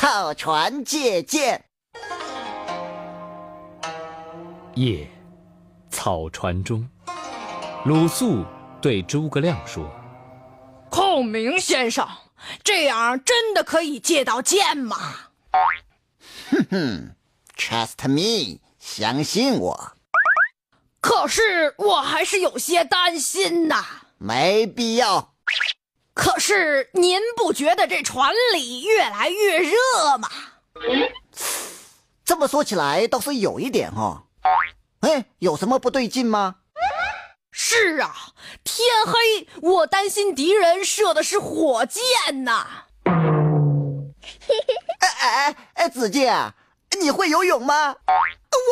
草船借箭。夜，草船中，鲁肃对诸葛亮说：“孔明先生，这样真的可以借到箭吗？”哼哼，Trust me，相信我。可是我还是有些担心呐。没必要。可是您不觉得这船里越来越热吗？这么说起来倒是有一点哈。哎，有什么不对劲吗？是啊，天黑，我担心敌人射的是火箭呐。哎哎哎，子健，你会游泳吗？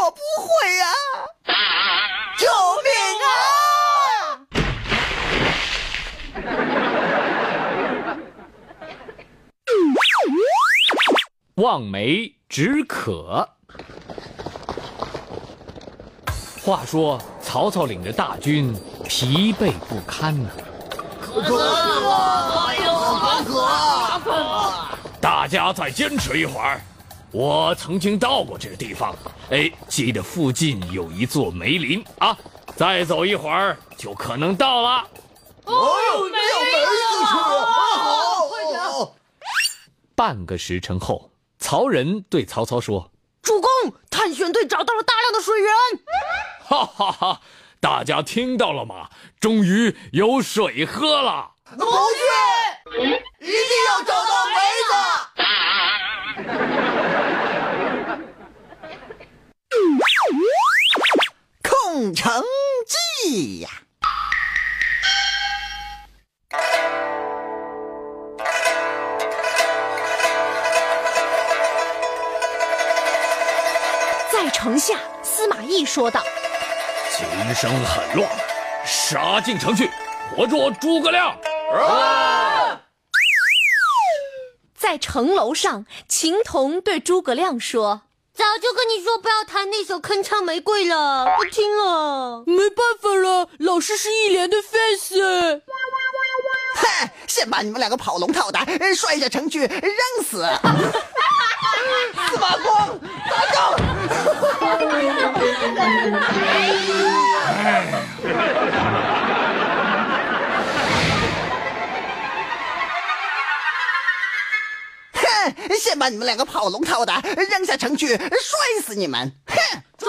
我不会呀。救命望梅止渴。话说曹操领着大军疲惫不堪呐，渴死了！哎呦，好渴！大家再坚持一会儿，我曾经到过这个地方，哎，记得附近有一座梅林啊，再走一会儿就可能到了。哦，有梅子吃，好，快点！半个时辰后。曹仁对曹操说：“主公，探险队找到了大量的水源。”哈哈哈！大家听到了吗？终于有水喝了。不去，一定要找到梅子。空城计呀！城下，司马懿说道：“琴声很乱，杀进城去，活捉诸葛亮！”在城楼上，秦童对诸葛亮说：“早就跟你说不要弹那首《铿锵玫瑰》了，不听了。没办法了，老师是一脸的 face。哼，先把你们两个跑龙套的摔下城去，扔死！先把你们两个跑龙套的扔下城去，摔死你们！哼！走！